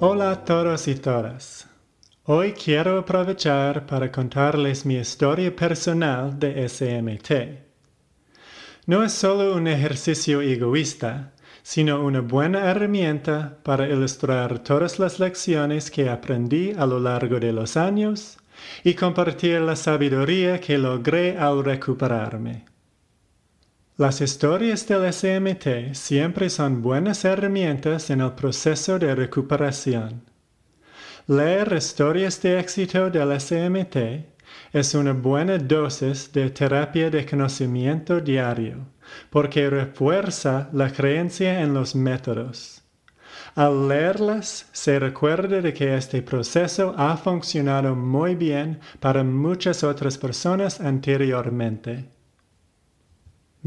Hola a todos y todas. Hoy quiero aprovechar para contarles mi historia personal de SMT. No es solo un ejercicio egoísta, sino una buena herramienta para ilustrar todas las lecciones que aprendí a lo largo de los años y compartir la sabiduría que logré al recuperarme. Las historias del SMT siempre son buenas herramientas en el proceso de recuperación. Leer historias de éxito del SMT es una buena dosis de terapia de conocimiento diario, porque refuerza la creencia en los métodos. Al leerlas, se recuerda de que este proceso ha funcionado muy bien para muchas otras personas anteriormente.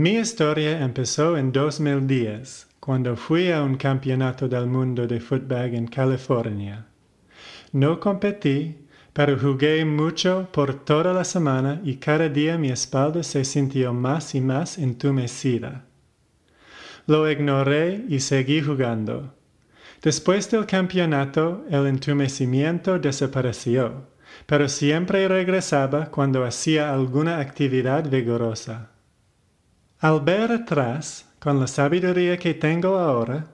Mi historia empezó en 2010, cuando fui a un campeonato del mundo de fútbol en California. No competí, pero jugué mucho por toda la semana y cada día mi espalda se sintió más y más entumecida. Lo ignoré y seguí jugando. Después del campeonato, el entumecimiento desapareció, pero siempre regresaba cuando hacía alguna actividad vigorosa. Al ver atrás, con la sabiduría que tengo ahora,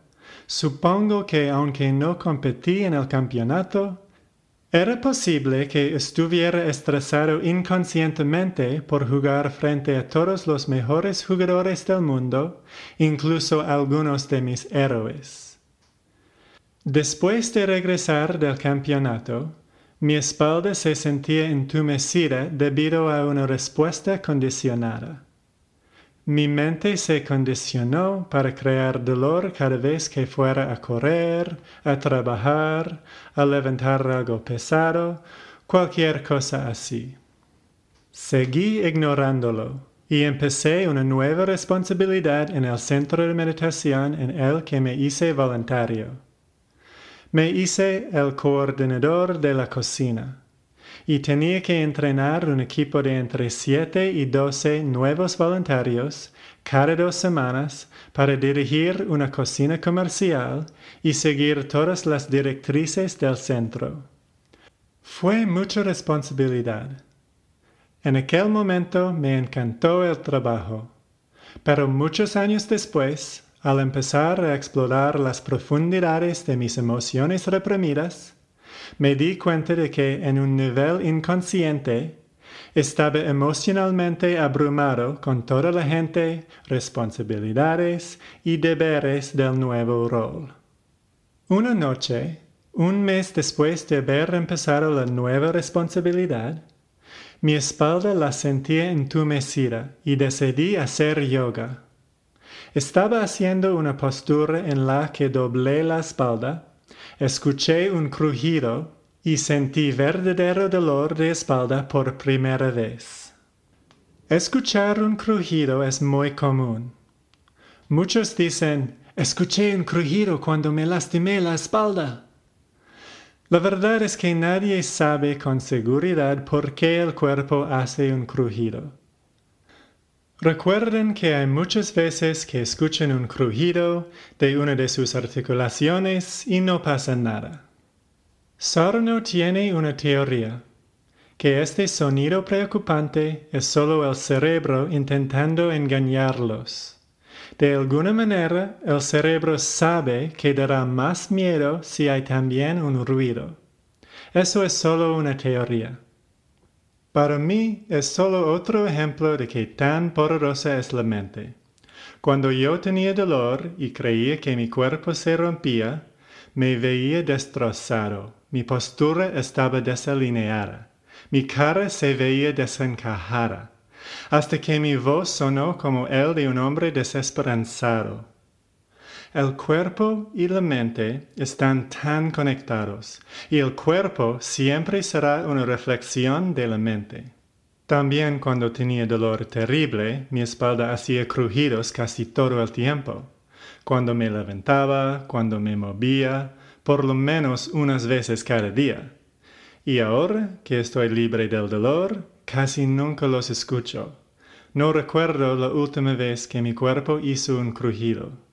supongo que aunque no competí en el campeonato, era posible que estuviera estresado inconscientemente por jugar frente a todos los mejores jugadores del mundo, incluso algunos de mis héroes. Después de regresar del campeonato, mi espalda se sentía entumecida debido a una respuesta condicionada. Mi mente se condicionó para crear dolor cada vez que fuera a correr, a trabajar, a levantar algo pesado, cualquier cosa así. Seguí ignorándolo y empecé una nueva responsabilidad en el centro de meditación en el que me hice voluntario. Me hice el coordinador de la cocina y tenía que entrenar un equipo de entre 7 y 12 nuevos voluntarios cada dos semanas para dirigir una cocina comercial y seguir todas las directrices del centro. Fue mucha responsabilidad. En aquel momento me encantó el trabajo, pero muchos años después, al empezar a explorar las profundidades de mis emociones reprimidas, me di cuenta de que en un nivel inconsciente estaba emocionalmente abrumado con toda la gente, responsabilidades y deberes del nuevo rol. Una noche, un mes después de haber empezado la nueva responsabilidad, mi espalda la sentía entumecida y decidí hacer yoga. Estaba haciendo una postura en la que doblé la espalda escuché un crujido y sentí verdadero dolor de espalda por primera vez. Escuchar un crujido es muy común. Muchos dicen, escuché un crujido cuando me lastimé la espalda. La verdad es que nadie sabe con seguridad por qué el cuerpo hace un crujido. Recuerden que hay muchas veces que escuchan un crujido de una de sus articulaciones y no pasa nada. Sarno tiene una teoría, que este sonido preocupante es solo el cerebro intentando engañarlos. De alguna manera, el cerebro sabe que dará más miedo si hay también un ruido. Eso es solo una teoría. Para mí es solo otro ejemplo de que tan poderosa es la mente. Cuando yo tenía dolor y creía que mi cuerpo se rompía, me veía destrozado, mi postura estaba desalineada, mi cara se veía desencajada, hasta que mi voz sonó como el de un hombre desesperanzado. El cuerpo y la mente están tan conectados y el cuerpo siempre será una reflexión de la mente. También cuando tenía dolor terrible, mi espalda hacía crujidos casi todo el tiempo. Cuando me levantaba, cuando me movía, por lo menos unas veces cada día. Y ahora que estoy libre del dolor, casi nunca los escucho. No recuerdo la última vez que mi cuerpo hizo un crujido.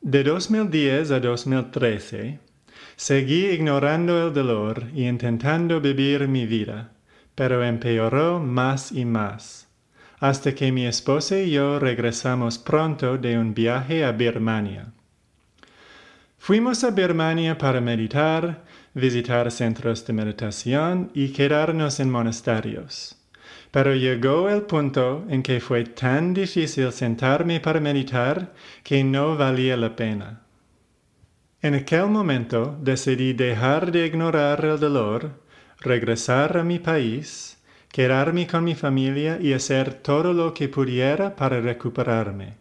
De 2010 a 2013, Seguí ignorando el dolor y intentando vivir mi vida, pero empeoró más y más, hasta que mi esposa y yo regresamos pronto de un viaje a Birmania. Fuimos a Birmania para meditar, visitar centros de meditación y quedarnos en monasterios. Pero llegó el punto en que fue tan difícil sentarme para meditar que no valía la pena. En aquel momento decidí dejar de ignorar el dolor, regresar a mi país, quedarme con mi familia y hacer todo lo que pudiera para recuperarme.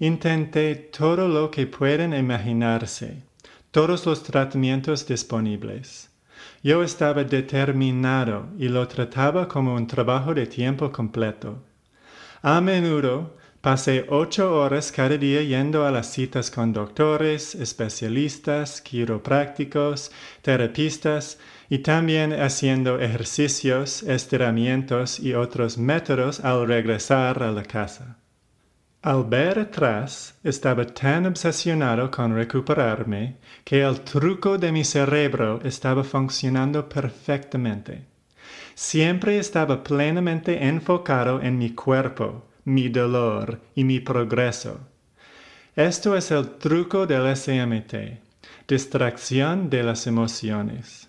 Intenté todo lo que pueden imaginarse, todos los tratamientos disponibles. Yo estaba determinado y lo trataba como un trabajo de tiempo completo. A menudo Pasé ocho horas cada día yendo a las citas con doctores, especialistas, quiroprácticos, terapistas y también haciendo ejercicios, estiramientos y otros métodos al regresar a la casa. Al ver atrás, estaba tan obsesionado con recuperarme que el truco de mi cerebro estaba funcionando perfectamente. Siempre estaba plenamente enfocado en mi cuerpo, mi dolor y mi progreso. Esto es el truco del SMT, distracción de las emociones.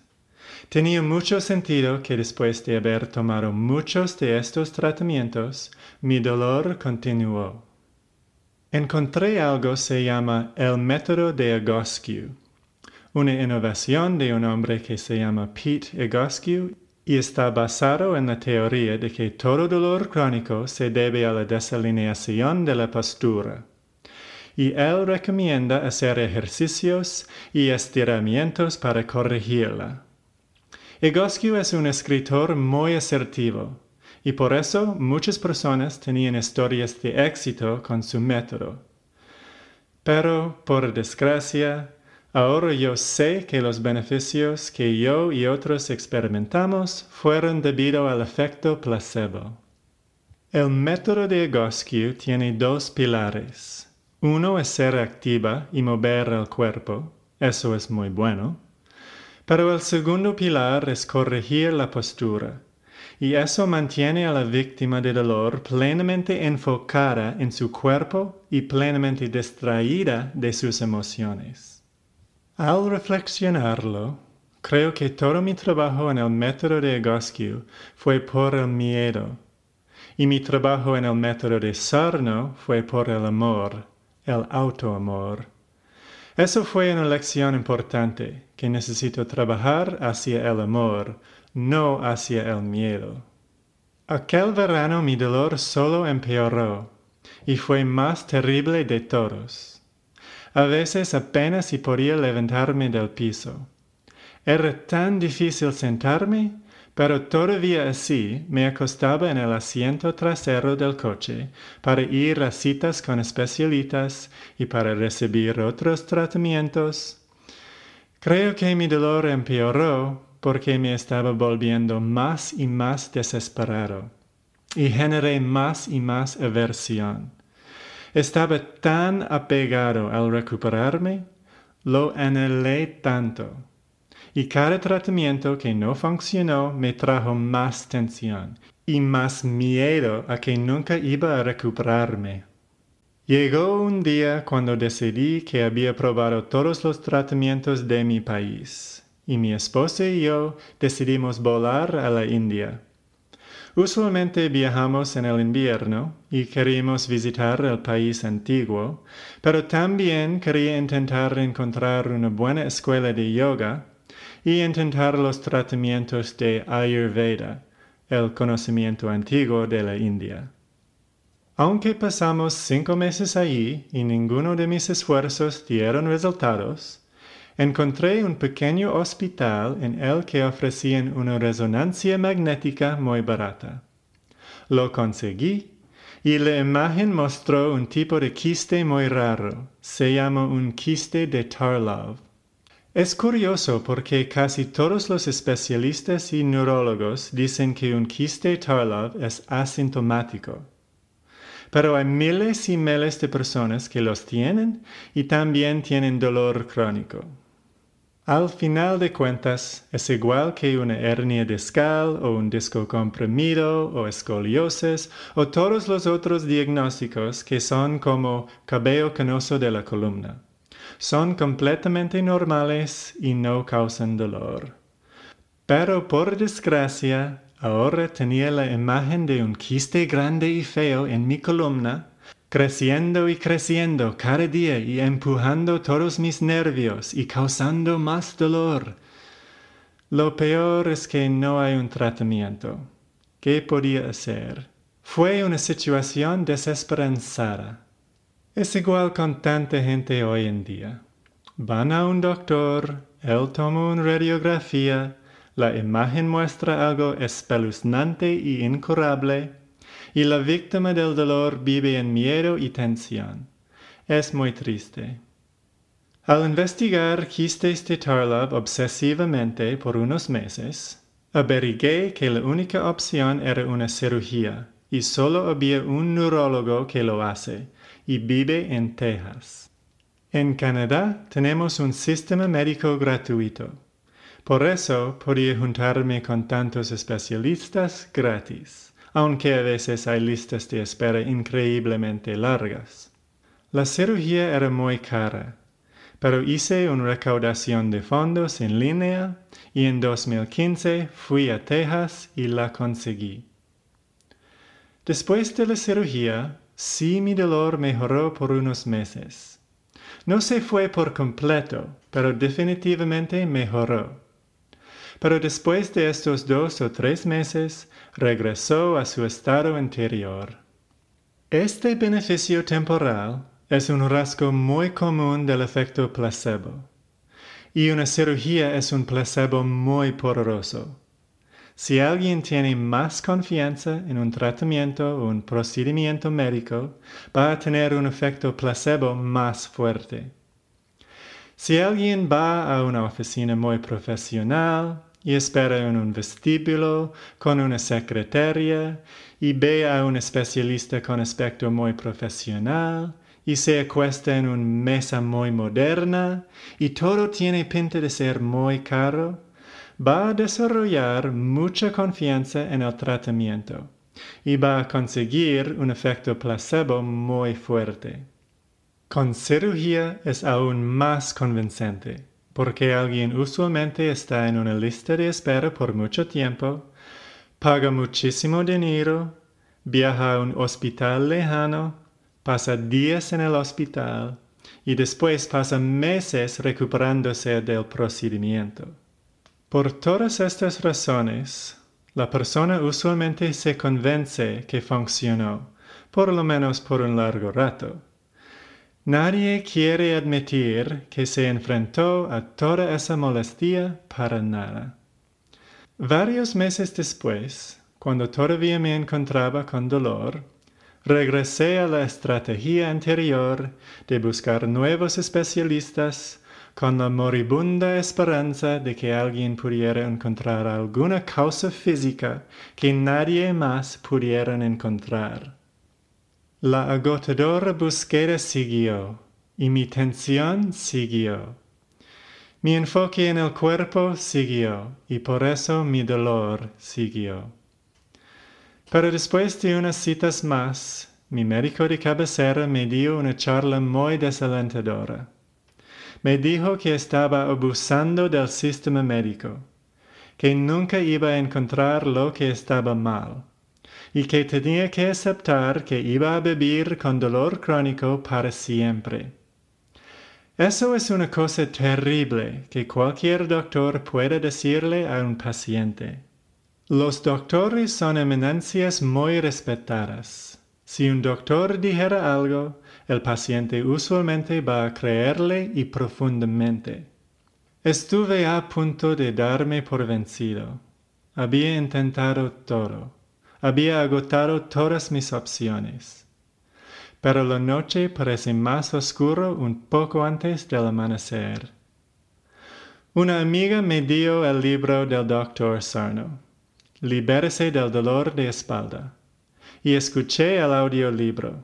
Tenía mucho sentido que después de haber tomado muchos de estos tratamientos, mi dolor continuó. Encontré algo se llama el método de Egoscue, una innovación de un hombre que se llama Pete Egoscue y está basado en la teoría de que todo dolor crónico se debe a la desalineación de la postura. Y él recomienda hacer ejercicios y estiramientos para corregirla. Egoscue es un escritor muy asertivo, y por eso muchas personas tenían historias de éxito con su método. Pero, por desgracia, Ahora yo sé que los beneficios que yo y otros experimentamos fueron debido al efecto placebo. El método de Egoscue tiene dos pilares. Uno es ser activa y mover el cuerpo, eso es muy bueno. Pero el segundo pilar es corregir la postura, y eso mantiene a la víctima de dolor plenamente enfocada en su cuerpo y plenamente distraída de sus emociones. Al reflexionarlo, creo que todo mi trabajo en el método de Egoscue fue por el miedo, y mi trabajo en el método de Sarno fue por el amor, el autoamor. Eso fue una lección importante, que necesito trabajar hacia el amor, no hacia el miedo. Aquel verano mi dolor solo empeoró, y fue más terrible de todos. A veces apenas si podía levantarme del piso. Era tan difícil sentarme, pero todavía así me acostaba en el asiento trasero del coche para ir a citas con especialistas y para recibir otros tratamientos. Creo que mi dolor empeoró porque me estaba volviendo más y más desesperado y generé más y más aversión. Estaba tan apegado al recuperarme, lo anhelé tanto. Y cada tratamiento que no funcionó me trajo más tensión y más miedo a que nunca iba a recuperarme. Llegó un día cuando decidí que había probado todos los tratamientos de mi país, y mi esposa y yo decidimos volar a la India. Usualmente viajamos en el invierno y queríamos visitar el país antiguo, pero también quería intentar encontrar una buena escuela de yoga y intentar los tratamientos de Ayurveda, el conocimiento antiguo de la India. Aunque pasamos cinco meses allí y ninguno de mis esfuerzos dieron resultados, encontré un pequeño hospital en el que ofrecían una resonancia magnética muy barata. Lo conseguí y la imagen mostró un tipo de quiste muy raro. Se llama un quiste de Tarlov. Es curioso porque casi todos los especialistas y neurólogos dicen que un quiste Tarlov es asintomático. Pero hay miles y miles de personas que los tienen y también tienen dolor crónico. Al final de cuentas, es igual que una hernia discal o un disco comprimido o escoliosis o todos los otros diagnósticos que son como cabello canoso de la columna. Son completamente normales y no causan dolor. Pero por desgracia, ahora tenía la imagen de un quiste grande y feo en mi columna creciendo y creciendo cada día y empujando todos mis nervios y causando más dolor. Lo peor es que no hay un tratamiento. ¿Qué podía hacer? Fue una situación desesperanzada. Es igual con tanta gente hoy en día. Van a un doctor, él toma una radiografía, la imagen muestra algo espeluznante y incurable, y la víctima del dolor vive en miedo y tensión. Es muy triste. Al investigar quistes de Tarlov obsesivamente por unos meses, averigué que la única opción era una cirugía, y solo había un neurólogo que lo hace, y vive en Texas. En Canadá tenemos un sistema médico gratuito. Por eso podía juntarme con tantos especialistas gratis aunque a veces hay listas de espera increíblemente largas. La cirugía era muy cara, pero hice una recaudación de fondos en línea y en 2015 fui a Texas y la conseguí. Después de la cirugía, sí mi dolor mejoró por unos meses. No se fue por completo, pero definitivamente mejoró pero después de estos dos o tres meses regresó a su estado anterior. Este beneficio temporal es un rasgo muy común del efecto placebo, y una cirugía es un placebo muy poderoso. Si alguien tiene más confianza en un tratamiento o un procedimiento médico, va a tener un efecto placebo más fuerte. Si alguien va a una oficina muy profesional y espera en un vestíbulo con una secretaria y ve a un especialista con aspecto muy profesional y se acuesta en una mesa muy moderna y todo tiene pinta de ser muy caro, va a desarrollar mucha confianza en el tratamiento y va a conseguir un efecto placebo muy fuerte. Con cirugía es aún más convincente, porque alguien usualmente está en una lista de espera por mucho tiempo, paga muchísimo dinero, viaja a un hospital lejano, pasa días en el hospital y después pasa meses recuperándose del procedimiento. Por todas estas razones, la persona usualmente se convence que funcionó, por lo menos por un largo rato. Nadie quiere admitir que se enfrentó a toda esa molestia para nada. Varios meses después, cuando todavía me encontraba con dolor, regresé a la estrategia anterior de buscar nuevos especialistas con la moribunda esperanza de que alguien pudiera encontrar alguna causa física que nadie más pudiera encontrar. La agotadora búsqueda siguió y mi tensión siguió. Mi enfoque en el cuerpo siguió y por eso mi dolor siguió. Pero después de unas citas más, mi médico de cabecera me dio una charla muy desalentadora. Me dijo que estaba abusando del sistema médico, que nunca iba a encontrar lo que estaba mal y que tenía que aceptar que iba a vivir con dolor crónico para siempre. Eso es una cosa terrible que cualquier doctor puede decirle a un paciente. Los doctores son eminencias muy respetadas. Si un doctor dijera algo, el paciente usualmente va a creerle y profundamente. Estuve a punto de darme por vencido. Había intentado todo había agotado todas mis opciones. Pero la noche parece más oscuro un poco antes del amanecer. Una amiga me dio el libro del doctor Sarno, Libérese del dolor de espalda, y escuché el audiolibro.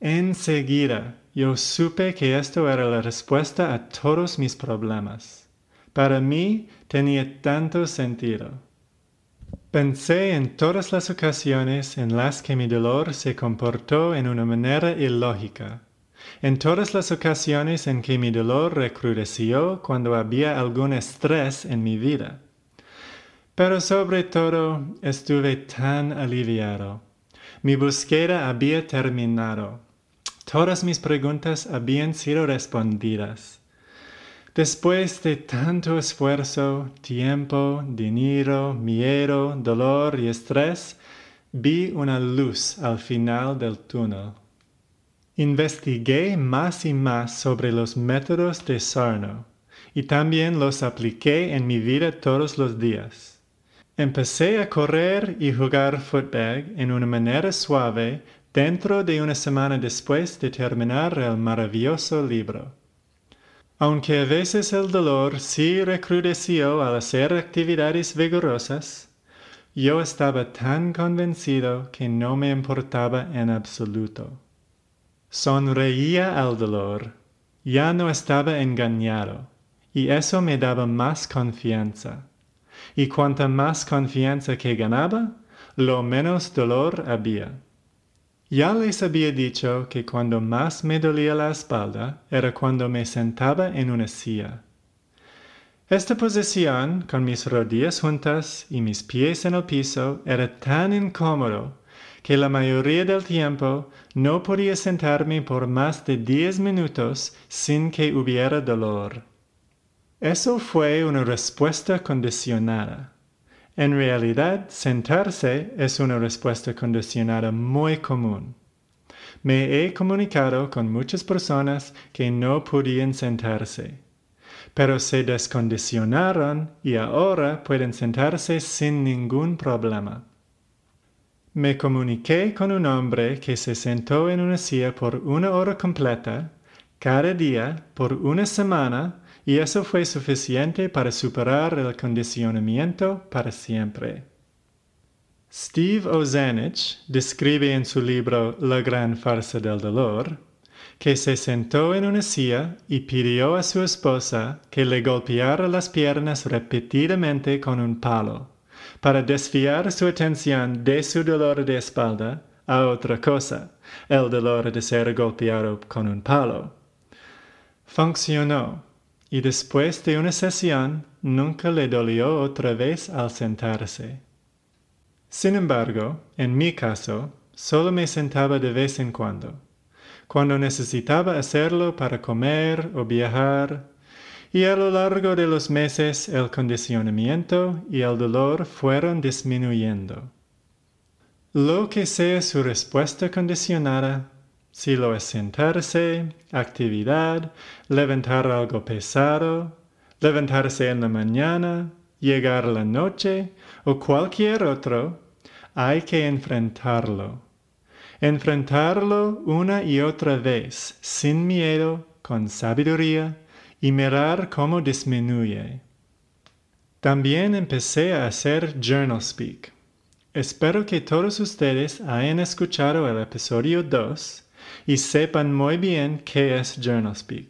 Enseguida yo supe que esto era la respuesta a todos mis problemas. Para mí tenía tanto sentido. Pensé en todas las ocasiones en las que mi dolor se comportó en una manera ilógica, en todas las ocasiones en que mi dolor recrudeció cuando había algún estrés en mi vida. Pero sobre todo estuve tan aliviado. Mi búsqueda había terminado. Todas mis preguntas habían sido respondidas. Después de tanto esfuerzo, tiempo, dinero, miedo, dolor y estrés, vi una luz al final del túnel. Investigué más y más sobre los métodos de Sarno y también los apliqué en mi vida todos los días. Empecé a correr y jugar footbag en una manera suave dentro de una semana después de terminar el maravilloso libro. Aunque a veces el dolor sí recrudeció al hacer actividades vigorosas, yo estaba tan convencido que no me importaba en absoluto. Sonreía al dolor, ya no estaba engañado, y eso me daba más confianza y cuanta más confianza que ganaba, lo menos dolor había. Ya les había dicho que cuando más me dolía la espalda era cuando me sentaba en una silla. Esta posición, con mis rodillas juntas y mis pies en el piso, era tan incómodo que la mayoría del tiempo no podía sentarme por más de diez minutos sin que hubiera dolor. Eso fue una respuesta condicionada. En realidad, sentarse es una respuesta condicionada muy común. Me he comunicado con muchas personas que no podían sentarse, pero se descondicionaron y ahora pueden sentarse sin ningún problema. Me comuniqué con un hombre que se sentó en una silla por una hora completa, cada día, por una semana, y eso fue suficiente para superar el condicionamiento para siempre. Steve Ozanich describe en su libro La gran farsa del dolor que se sentó en una silla y pidió a su esposa que le golpeara las piernas repetidamente con un palo, para desviar su atención de su dolor de espalda a otra cosa, el dolor de ser golpeado con un palo. Funcionó y después de una sesión nunca le dolió otra vez al sentarse. Sin embargo, en mi caso, solo me sentaba de vez en cuando, cuando necesitaba hacerlo para comer o viajar, y a lo largo de los meses el condicionamiento y el dolor fueron disminuyendo. Lo que sea su respuesta condicionada, si lo es sentarse, actividad, levantar algo pesado, levantarse en la mañana, llegar la noche o cualquier otro, hay que enfrentarlo. Enfrentarlo una y otra vez, sin miedo, con sabiduría, y mirar cómo disminuye. También empecé a hacer Journal Speak. Espero que todos ustedes hayan escuchado el episodio 2 y sepan muy bien qué es Journal Speak.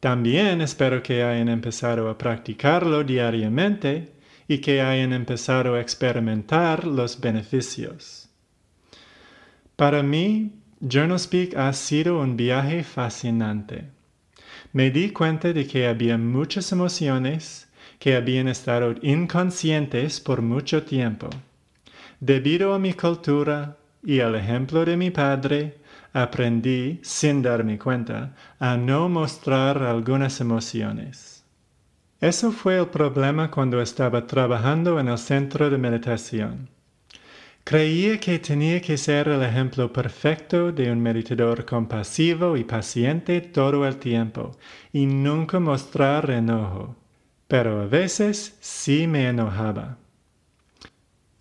También espero que hayan empezado a practicarlo diariamente y que hayan empezado a experimentar los beneficios. Para mí, Journal Speak ha sido un viaje fascinante. Me di cuenta de que había muchas emociones que habían estado inconscientes por mucho tiempo. Debido a mi cultura y al ejemplo de mi padre, aprendí, sin darme cuenta, a no mostrar algunas emociones. Eso fue el problema cuando estaba trabajando en el centro de meditación. Creía que tenía que ser el ejemplo perfecto de un meditador compasivo y paciente todo el tiempo y nunca mostrar enojo. Pero a veces sí me enojaba.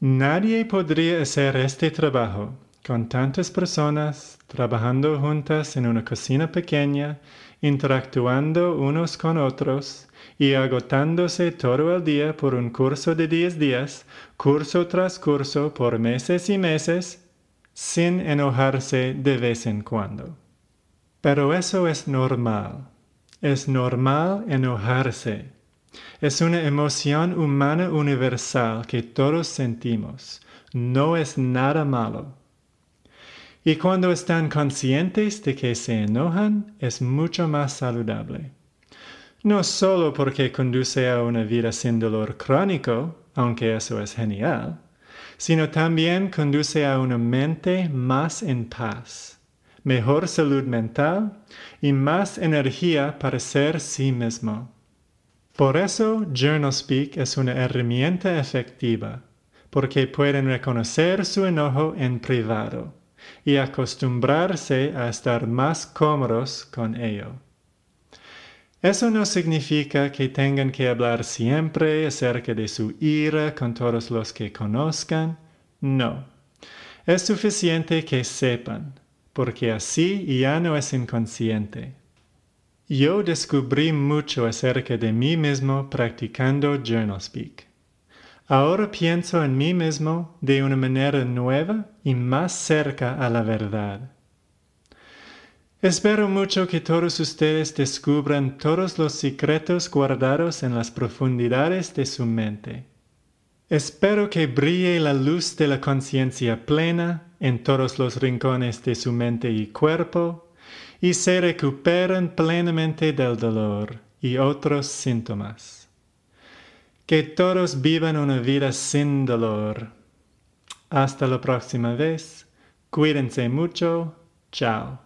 Nadie podría hacer este trabajo con tantas personas trabajando juntas en una cocina pequeña, interactuando unos con otros y agotándose todo el día por un curso de 10 días, curso tras curso por meses y meses, sin enojarse de vez en cuando. Pero eso es normal. Es normal enojarse. Es una emoción humana universal que todos sentimos. No es nada malo. Y cuando están conscientes de que se enojan, es mucho más saludable. No solo porque conduce a una vida sin dolor crónico, aunque eso es genial, sino también conduce a una mente más en paz, mejor salud mental y más energía para ser sí mismo. Por eso Journal Speak es una herramienta efectiva, porque pueden reconocer su enojo en privado y acostumbrarse a estar más cómodos con ello. Eso no significa que tengan que hablar siempre acerca de su ira con todos los que conozcan. No. Es suficiente que sepan, porque así ya no es inconsciente. Yo descubrí mucho acerca de mí mismo practicando Journal Speak. Ahora pienso en mí mismo de una manera nueva y más cerca a la verdad. Espero mucho que todos ustedes descubran todos los secretos guardados en las profundidades de su mente. Espero que brille la luz de la conciencia plena en todos los rincones de su mente y cuerpo y se recuperen plenamente del dolor y otros síntomas. Que todos vivan una vida sin dolor. Hasta la próxima vez. Cuídense mucho. Chao.